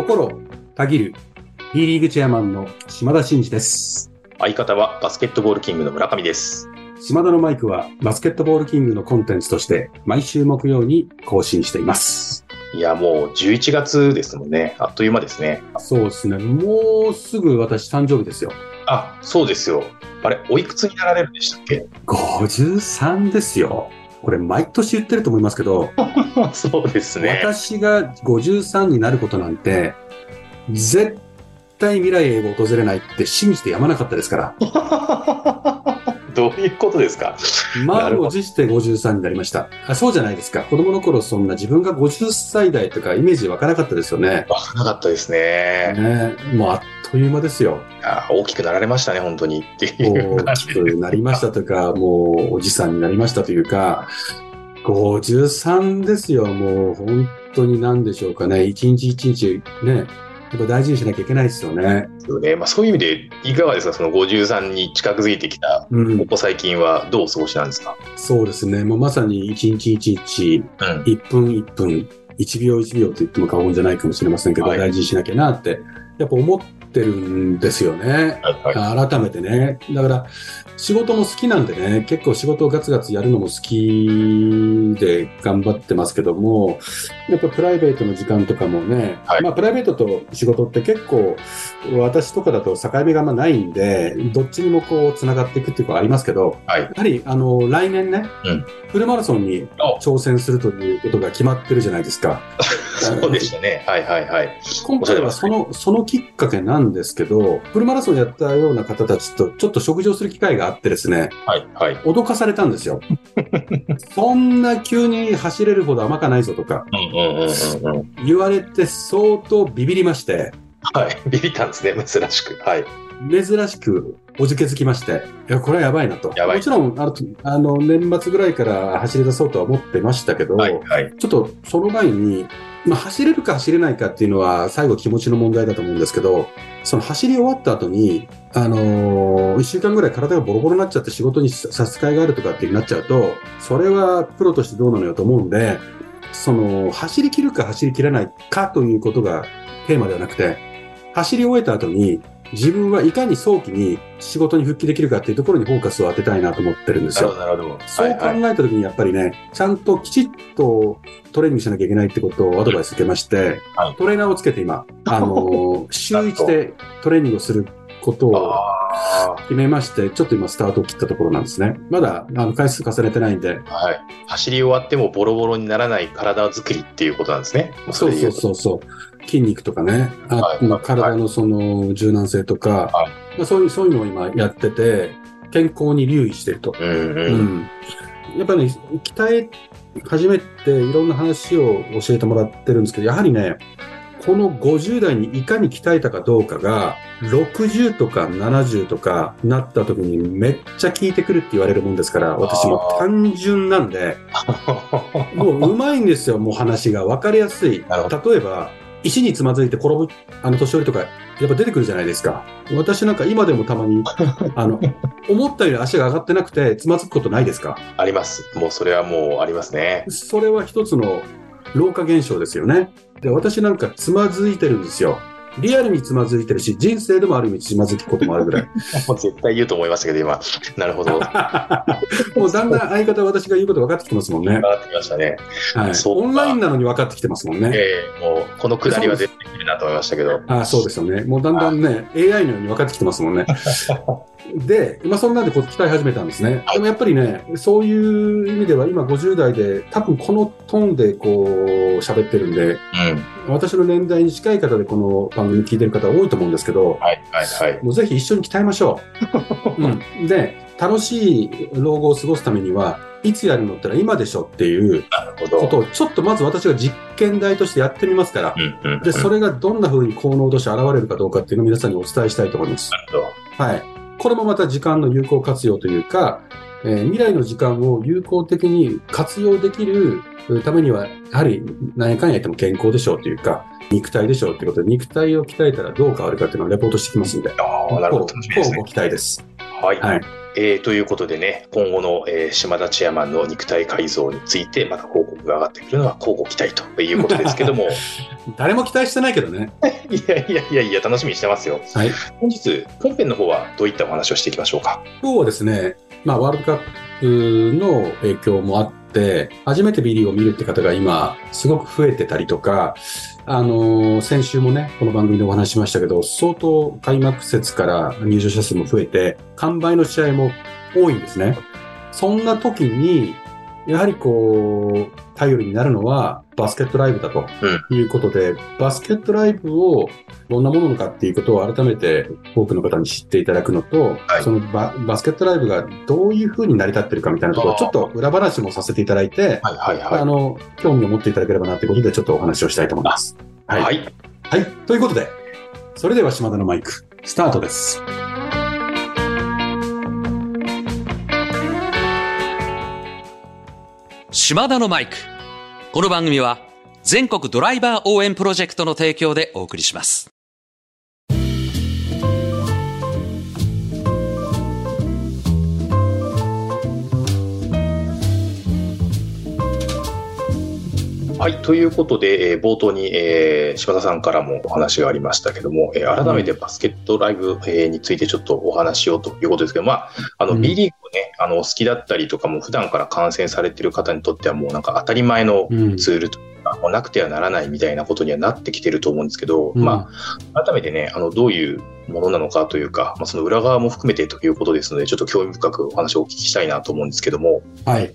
心たぎる B リーグチェアマンの島田真二です。相方はバスケットボールキングの村上です。島田のマイクはバスケットボールキングのコンテンツとして毎週木曜に更新しています。いや、もう11月ですもんね。あっという間ですね。そうですね。もうすぐ私誕生日ですよ。あ、そうですよ。あれ、おいくつになられるんでしたっけ？53ですよ。これ毎年言ってると思いますけど、そうですね。私が53になることなんて、絶対未来へ訪れないって信じてやまなかったですから。どういうことですか？な満を持して53になりましたあ。そうじゃないですか。子供の頃そんな自分が50歳代とかイメージ湧かなかったですよね。わからなかったですね。ねもうあっという間ですよ。あ大きくなられましたね、本当に。っていう大きくなりましたとか、もうおじさんになりましたというか、53ですよ。もう本当に何でしょうかね。一日一日ね、やっぱ大事にしなきゃいけないですよね。よね。まあ、そういう意味で、いかがですか？その53に近づいてきた、うんこ。こ最近はどうお過ごしなんですか？そうですね。もうまさに一日一日、うん。1分1分、1秒1秒と言っても過言じゃないかもしれませんけど、はい大事にしなきゃなって、やっぱ思ってるんですよね。はいはい。改めてね。だから、仕事も好きなんでね、結構仕事をガツガツやるのも好きで頑張ってますけども、やっぱプライベートの時間とかもね、はいまあプライベートと仕事って結構、私とかだと境目があんまないんで、どっちにもこう繋がっていくっていうことはありますけど、はい。やはり、あの、来年ね、うんフルマラソンにあ挑戦するということが決まってるじゃないですか。そうでしたね。はいはいはい。今回はその、そのきっかけなんですけど、フルマラソンやったような方たちとちょっと食事をする機会があってですね、はいはい。脅かされたんですよ。そんな急に走れるほど甘かないぞとかうんうんうんうんうん。言われて相当ビビりまして、はい。ビビったんですね、珍しく。はい。珍しくおじけづきまして、いや、これはやばいなと。やばいもちろん、あの、あの年末ぐらいから走り出そうとは思ってましたけど、はいはい。ちょっとその前に、まあ、走れるか走れないかっていうのは最後気持ちの問題だと思うんですけど、その走り終わった後に、あのー一週間ぐらい体がボロボロになっちゃって仕事に差し支えがあるとかってなっちゃうと、それはプロとしてどうなのよと思うんで、その、走り切るか走り切らないかということがテーマではなくて、走り終えた後に自分はいかに早期に仕事に復帰できるかっていうところにフォーカスを当てたいなと思ってるんですよなるほ。ど。そう考はいはい。えたときにやっぱりね、ちゃんときちっとトレーニングしなきゃいけないってことをアドバイス受けまして、はいトレーナーをつけて今、あのー 週1でトレーニングをすることをあ決めまして、ちょっと今スタートを切ったところなんですね。まだあの回数重ねてないんで、あ、はい。走り終わってもボロボロにならない体作りっていうことなんですね。もそうそうそうそう、筋肉とかね、あはいまあ体のその柔軟性とか、はいまあ、そういう、そういうのを今やってて、健康に留意してると。うんうん。うんやっぱりね、鍛え始めていろんな話を教えてもらってるんですけど、やはりね、この50代にいかに鍛えたかどうかが、60とか70とかなった時にめっちゃ効いてくるって言われるもんですから、私も単純なんで、もううまいんですよ、もう話が。わかりやすい。例えば、石につまずいて転ぶ、あの、年寄りとか、やっぱ出てくるじゃないですか。私なんか今でもたまに、あの、思ったより足が上がってなくて、つまずくことないですか？あります。もうそれはもうありますね。それは一つの老化現象ですよね。で、私なんかつまずいてるんですよ。リアルにつまずいてるし、人生でもある意味つまずくこともあるぐらい。もう絶対言うと思いましたけど、今。なるほど。分 もうだんだん相方は私が言うこと分かってきてますもんね。かってきましたね。はい。オンラインなのに分かってきてますもんね。ええもうこのくだりは絶対いるなと思いましたけど。ああ、そうですよね。もうだんだんね、AI のように分かってきてますもんね。で、まあそんなんでこう鍛え始めたんですね。でもやっぱりね、そういう意味では今50代で、多分このトーンでこう喋ってるんで、うん。私の年代に近い方でこの番組聞いてる方多いと思うんですけど、はいはいはい。もうぜひ一緒に鍛えましょう。うん、で、楽しい老後を過ごすためには、いつやるのってのは今でしょっていう。ことを、ちょっとまず私が実験台としてやってみますから、うんうんうん。で、それがどんな風に効能として現れるかどうかっていうのを皆さんにお伝えしたいと思います。はい。これもまた時間の有効活用というか、えー未来の時間を有効的に活用できるためには、やはり何やかんや言っても健康でしょうというか、肉体でしょうということで、肉体を鍛えたらどう変わるかっていうのをレポートしてきますんで、ああ、なるほど。楽しみですねこうご期待です。はい。はいえーということでね、今後の、えー島田チェアマンの肉体改造についてまた報告が上がってくるのは交互期待ということですけども、誰も期待してないけどね。いやいやいやいや、楽しみにしてますよ。はい。本日、本編の方はどういったお話をしていきましょうか？今日はですね、まあ、ワールドカップの影響もあって、初めてビリーを見るって方が今、すごく増えてたりとか、あの先週もね、この番組でお話ししましたけど、相当開幕節から入場者数も増えて、完売の試合も多いんですね。そんな時に、やはりこう、頼りになるのはバスケットライブだということで、バスケットライブをどんなものかっていうことを改めて多くの方に知っていただくのと、はいそのババスケットライブがどういうふうに成り立ってるかみたいなところ、あーちょっと裏話もさせていただいて、はいはいはあの、興味を持っていただければなということで、ちょっとお話をしたいと思います。い。はい。はい。はい。ということで、それでは島田のマイク、スタートです。島田のマイク。この番組は全国ドライバー応援プロジェクトの提供でお送りします。はい。ということで、えー冒頭に、えー柴田さんからもお話がありましたけども、えー改めてバスケットライブ、えーについてちょっとお話ししようということですけど、まあ、あの、うん。B リーグをね、あの、お好きだったりとかも、普段から観戦されてる方にとってはもうなんか当たり前のうん。ツールというか、もうなくてはならないみたいなことにはなってきてると思うんですけど、まあ、改めてね、あの、どういうものなのかというか、まあ、その裏側も含めてということですので、ちょっと興味深くお話をお聞きしたいなと思うんですけども、あ、はい。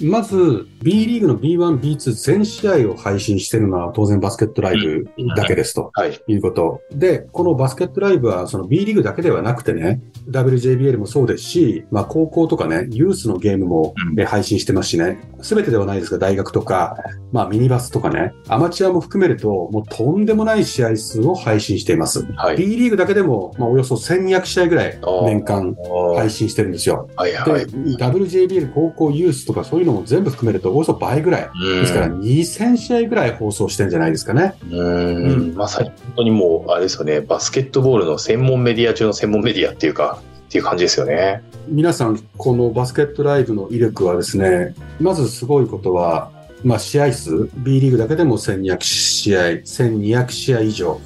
まず、B リーグの B1、B2 全試合を配信しているのは当然バスケットライブだけですと。はい。いうこと。で、このバスケットライブは、その B リーグだけではなくてね、WJBL もそうですし、まあ高校とかね、ユースのゲームも配信してますしね、すべてではないですが、大学とか、まあミニバスとかね、アマチュアも含めると、もうとんでもない試合数を配信しています。はい。B リーグだけでも、まあおよそ1200試合ぐらい年間配信してるんですよ。はいはい。で、WJBL 高校ユースとかそういうのも全部含めると、およそ倍ぐらい。ですから2000試合ぐらい放送してんじゃないですかね。うーん、まさに本当にもう、あれですよね、バスケットボールの専門メディア中の専門メディアっていうか、っていう感じですよね。皆さん、このバスケットライブの威力はですね、まずすごいことは、まあ試合数、B リーグだけでも1200試合、1200試合以上。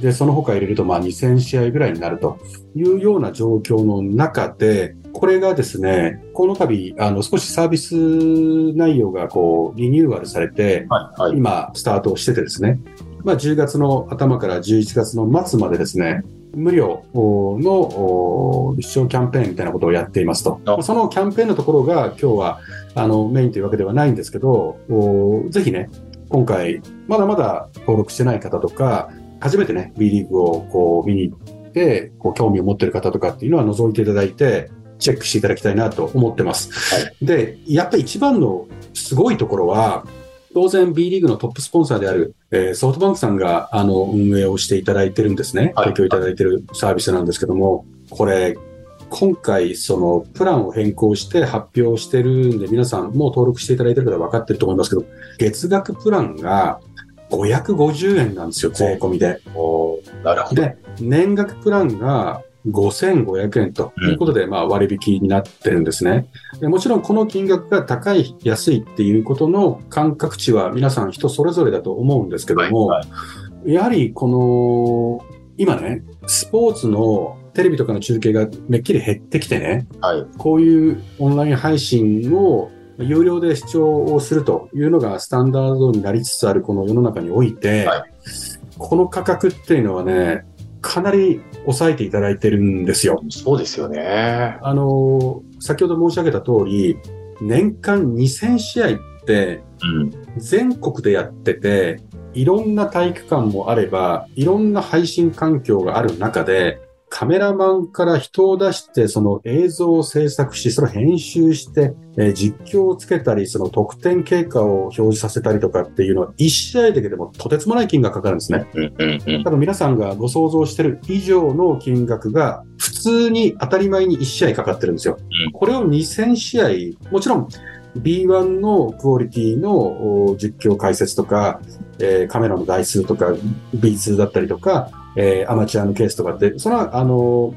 で、その他入れるとまあ2000試合ぐらいになるというような状況の中で、これがですね、この度、あの、少しサービス内容がこう、リニューアルされて、はい、はい。今、スタートをしててですね、まあ、10月の頭から11月の末までですね、無料のお視聴キャンペーンみたいなことをやっていますと。あそのキャンペーンのところが今日はあのメインというわけではないんですけど、おぜひね、今回、まだまだ登録してない方とか、初めてね、B リーグをこう見に行って、こう興味を持っている方とかっていうのは覗いていただいて、チェックしていただきたいなと思ってます。はで、やっぱり一番のすごいところは、当然 B リーグのトップスポンサーである、えーソフトバンクさんがあの運営をしていただいてるんですね。はい提供いただいてるサービスなんですけども、これ、今回そのプランを変更して発表してるんで、皆さんもう登録していただいてる方は分かってると思いますけど、月額プランが550円なんですよ、税込みで。なるほど。で、年額プランが5500円ということで、まあ割引になってるんですね。でもちろんこの金額が高い、安いっていうことの感覚値は皆さん人それぞれだと思うんですけども、はいやはりこの、今ね、スポーツのテレビとかの中継がめっきり減ってきてね、はい。こういうオンライン配信を有料で視聴をするというのがスタンダードになりつつあるこの世の中において、はこの価格っていうのはね、かなり抑えていただいてるんですよ。そうですよね。あの、先ほど申し上げた通り、年間2000試合ってうん。全国でやってて、いろんな体育館もあれば、いろんな配信環境がある中で、カメラマンから人を出して、その映像を制作し、それを編集して、えー実況をつけたり、その得点経過を表示させたりとかっていうのは、一試合だけでもとてつもない金額かかるんですね。多分皆さんがご想像してる以上の金額が普通に当たり前に1試合かかってるんですよ。うんこれを2000試合、もちろん B1 のクオリティのお実況解説とか、えーカメラの台数とか B2 だったりとか、えーアマチュアのケースとかって、それはあの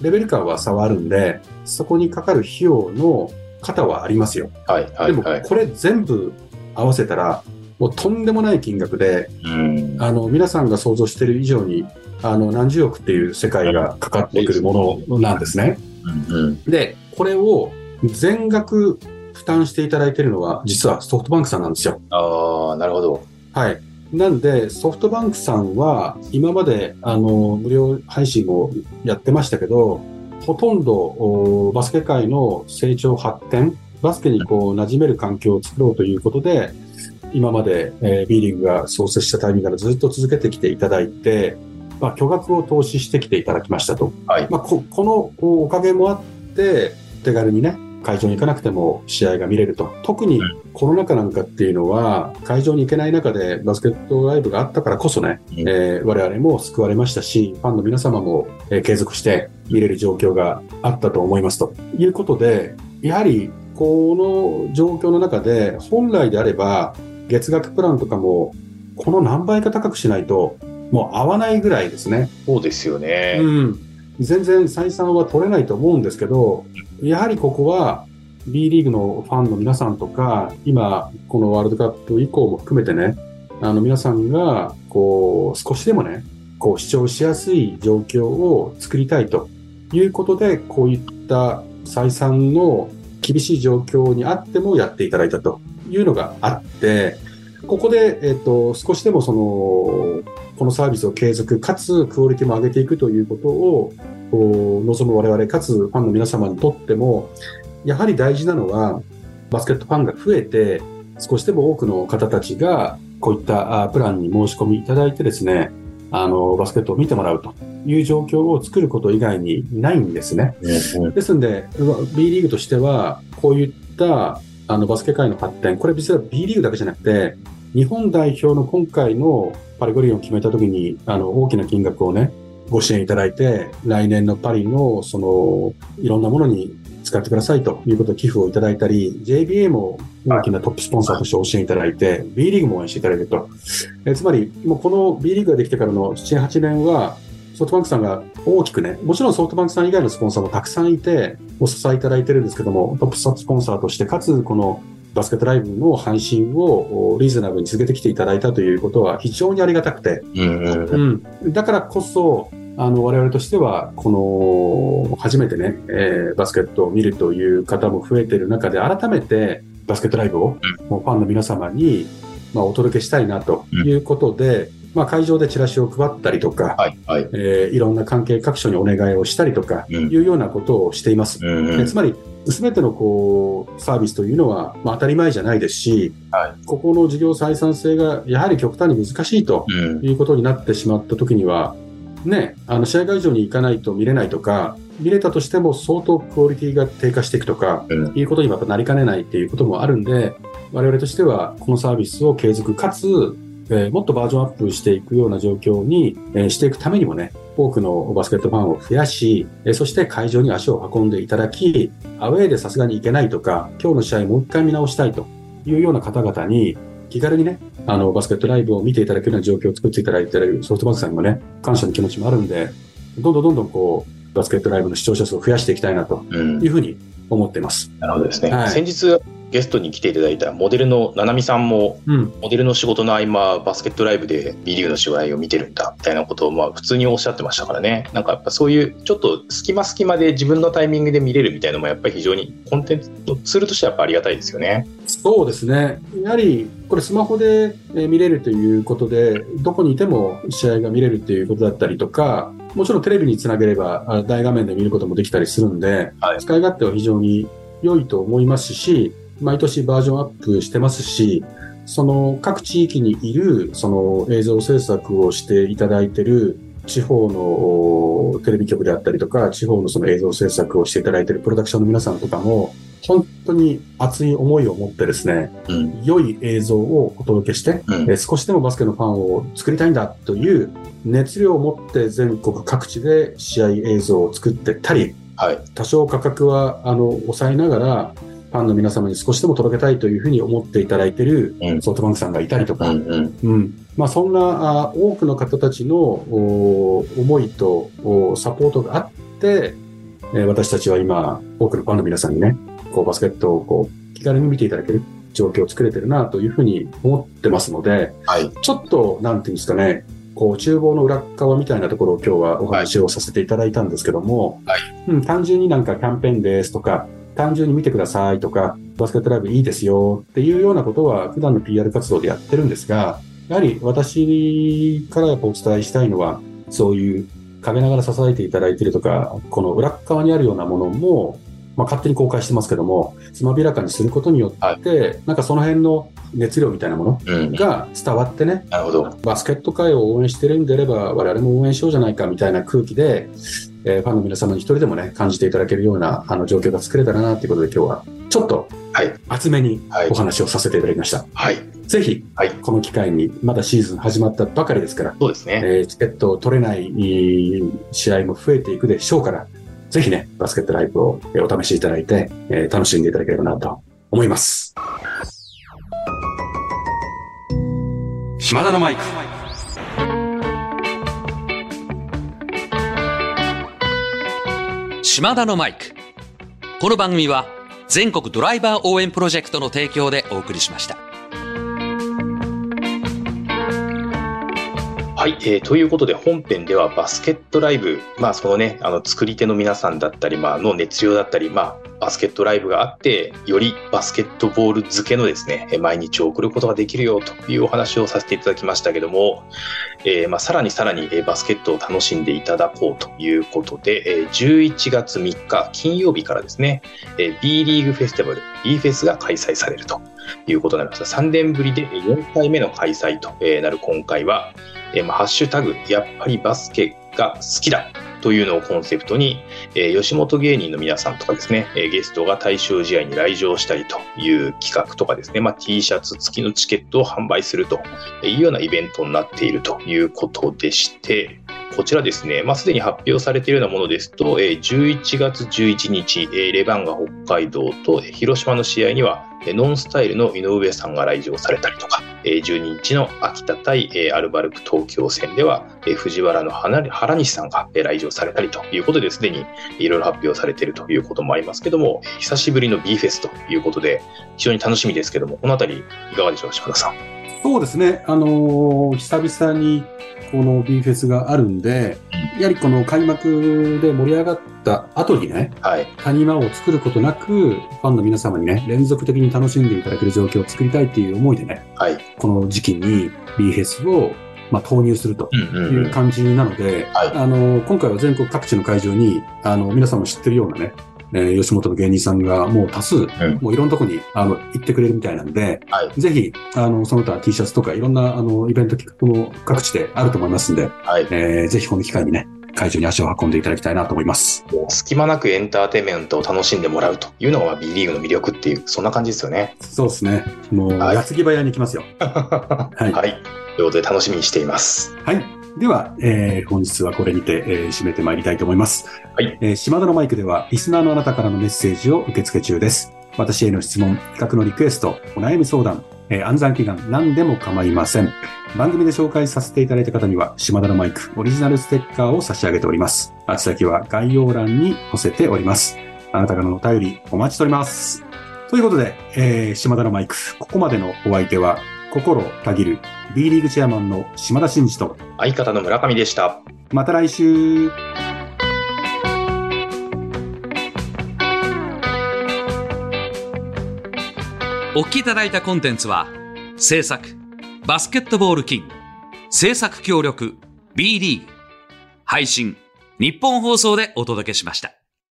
レベル感は差はあるんで、そこにかかる費用の方はありますよ。はいはでもいはい。これ全部合わせたら、もうとんでもない金額で、うん。あの、皆さんが想像している以上に、あの、何十億っていう世界がかかってくるものなんですね。うんうん。で、これを全額負担していただいているのは、実はソフトバンクさんなんですよ。ああ、なるほど。はい。なんで、ソフトバンクさんは、今まで、あの、無料配信をやってましたけど、ほとんど、おバスケ界の成長発展、バスケにこう、馴染める環境を作ろうということで、今まで、えー B リーグが創設したタイミングからずっと続けてきていただいて、まあ、巨額を投資してきていただきましたと。はいまあ、ここのおおかげもあって、手軽にね、会場に行かなくても試合が見れると。特にコロナ禍なんかっていうのは、会場に行けない中でバスケットライブがあったからこそね、うんえー我々も救われましたし、ファンの皆様も、えー継続して見れる状況があったと思いますということで、やはりこの状況の中で、本来であれば、月額プランとかも、この何倍か高くしないと、もう合わないぐらいですね。そうですよね。うん、全然採算は取れないと思うんですけど、やはりここは B リーグのファンの皆さんとか、今、このワールドカップ以降も含めてね、あの皆さんが、こう、少しでもね、こう、視聴しやすい状況を作りたいということで、こういった採算の厳しい状況にあってもやっていただいたというのがあって、ここで、えっ、と、少しでもその、このサービスを継続、かつクオリティも上げていくということを、望む我々、かつファンの皆様にとっても、やはり大事なのは、バスケットファンが増えて、少しでも多くの方たちが、こういったあプランに申し込みいただいてですね、あの、バスケットを見てもらうという状況を作ること以外にないんですね。ですんで、B リーグとしては、こういったあのバスケ界の発展、これ実は B リーグだけじゃなくて、日本代表の今回のパリ五輪を決めたときに、あの、大きな金額をね、ご支援いただいて、来年のパリの、その、いろんなものに使ってくださいということで寄付をいただいたり、JBA も大きなトップスポンサーとしてご支援いただいて、B リーグも応援していただいてると。えつまり、もうこの B リーグができてからの7、8年は、ソフトバンクさんが大きくね、もちろんソフトバンクさん以外のスポンサーもたくさんいて、お支えいただいてるんですけども、トップスポンサーとして、かつこのバスケットライブの配信をおリーズナブルに続けてきていただいたということは非常にありがたくて、うんだからこそ、あの、我々としては、この、初めてね、えーバスケットを見るという方も増えている中で、改めてバスケットライブを、もうファンの皆様に、まあ、お届けしたいなということで、まあ、会場でチラシを配ったりとか、はい、はい。えーいろんな関係各所にお願いをしたりとか、うん。いうようなことをしています。うつまり、すべてのこう、サービスというのは、まあ、当たり前じゃないですし、はここの事業採算性がやはり極端に難しいとうん。いうことになってしまったときには、ね、あの、試合会場に行かないと見れないとか、見れたとしても相当クオリティが低下していくとか、うん。いうことにまたなりかねないっていうこともあるんで、我々としてはこのサービスを継続かつ、えーもっとバージョンアップしていくような状況に、えーしていくためにもね、多くのバスケットファンを増やし、えーそして会場に足を運んでいただき、アウェーでさすがに行けないとか、今日の試合もう一回見直したいというような方々に、気軽にね、あの、バスケットライブを見ていただけるような状況を作っていただいているソフトバンクさんにもね、感謝の気持ちもあるんで、どんどんどんどんこう、バスケットライブの視聴者数を増やしていきたいなとうんいうふうに思っています。なるほどですね。はい先日、ゲストに来ていただいたモデルのななみさんも、うん。モデルの仕事の合間、バスケットライブで B リーグの試合を見てるんだ、みたいなことを、まあ、普通におっしゃってましたからね。なんかやっぱそういう、ちょっと隙間隙間で自分のタイミングで見れるみたいなのも、やっぱり非常にコンテンツのツールとしてはやっぱありがたいですよね。そうですね。やはり、これスマホでえー見れるということで、どこにいても試合が見れるということだったりとか、もちろんテレビにつなげればあ大画面で見ることもできたりするんで、はい使い勝手は非常に良いと思いますし、毎年バージョンアップしてますし、その各地域にいるその映像制作をしていただいている地方のおテレビ局であったりとか、地方のその映像制作をしていただいているプロダクションの皆さんとかも、本当に熱い思いを持ってですね、うん。良い映像をお届けして、うんえー少しでもバスケのファンを作りたいんだという熱量を持って全国各地で試合映像を作ってたり、はい。多少価格はあの抑えながら、ファンの皆様に少しでも届けたいというふうに思っていただいているうんソフトバンクさんがいたりとか、うんうん。うんまあ、そんなあ多くの方たちのお思いとおサポートがあって、えー私たちは今、多くのファンの皆さんにね、こうバスケットをこう気軽に見ていただける状況を作れてるなというふうに思ってますので、はい。ちょっと、なんていうんですかね、こう、厨房の裏側みたいなところを今日はお話をさせていただいたんですけども、はいうん、単純になんかキャンペーンですとか、単純に見てくださいとか、バスケットライブいいですよっていうようなことは普段の PR 活動でやってるんですが、やはり私からやっぱお伝えしたいのは、そういう陰ながら支えていただいているとか、この裏側にあるようなものも、まあ、勝手に公開してますけども、つまびらかにすることによって、なんかその辺の熱量みたいなものうん。が伝わってね、なるほど。バスケット界を応援してるんであれば、我々も応援しようじゃないかみたいな空気で、えーファンの皆様に一人でもね、感じていただけるようなあの状況が作れたらなということで今日はちょっとはい。厚めにはいお話をさせていただきました。はい。ぜひ、はいこの機会に、まだシーズン始まったばかりですから、そうですね。えーチケットを取れないえー試合も増えていくでしょうから、ぜひね、バスケットライブをえーお試しいただいて、えー楽しんでいただければなと思います。島田のマイク。島田のマイク。この番組は全国ドライバー応援プロジェクトの提供でお送りしました。はい、えーということで本編ではバスケットライブ、まあそのね、あの作り手の皆さんだったり、まあの熱量だったり、まあバスケットライブがあって、よりバスケットボール漬けのですね、毎日を送ることができるよというお話をさせていただきましたけども、えーまあさらにさらにバスケットを楽しんでいただこうということで、11月3日金曜日からですね、B リーグフェスティバル B フェスが開催されるということになりました。3年ぶりで4回目の開催となる今回は、ハッシュタグ、やっぱりバスケが好きだというのをコンセプトに、えー吉本芸人の皆さんとかですね、えーゲストが対象試合に来場したりという企画とかですね、まあ、T シャツ付きのチケットを販売するというようなイベントになっているということでして、こちらですね、まあ、すでに発表されているようなものですと、えー11月11日、えーレバンガ北海道と広島の試合には、ノンスタイルの井上さんが来場されたりとか、えー12日の秋田対、アルバルク東京戦では、藤原の原西さんが来場されたりということですでにいろいろ発表されているということもありますけども、久しぶりの B フェスということで、非常に楽しみですけども、このあたりいかがでしょう、島田さん。そうですね。あのー久々にこの B フェスがあるんで、やはりこの開幕で盛り上がった後にね、はい。谷間を作ることなく、ファンの皆様にね、連続的に楽しんでいただける状況を作りたいっていう思いでね、はい。この時期に B フェスを、まあ、投入するという感じなので、はいあの、今回は全国各地の会場に、あの、皆さんも知ってるようなね、えー吉本の芸人さんがもう多数、んもういろんなとこに、あの、行ってくれるみたいなんで、はい。ぜひ、あの、その他 T シャツとかいろんな、あの、イベント企画も各地であると思いますんで、はい。えーぜひこの機会にね、会場に足を運んでいただきたいなと思います。隙間なくエンターテインメントを楽しんでもらうというのがまあ B リーグの魅力っていう、そんな感じですよね。そうですね。もう、はい矢継ぎ早に行きますよ。はい。はい。ということで楽しみにしています。はい。では、えー本日はこれにて、えー締めてまいりたいと思います。はい。えー島田のマイクでは、リスナーのあなたからのメッセージを受け付け中です。私への質問、企画のリクエスト、お悩み相談、えー暗算祈願、何でも構いません。番組で紹介させていただいた方には、島田のマイク、オリジナルステッカーを差し上げております。宛先は概要欄に載せております。あなたからのお便り、お待ちしております。ということで、えー島田のマイク、ここまでのお相手は、心たぎる B リーグチェアマンの島田真二と、相方の村上でした。また来週お聞きいただいたコンテンツは、制作、バスケットボールキング、制作協力、B リーグ、配信、日本放送でお届けしました。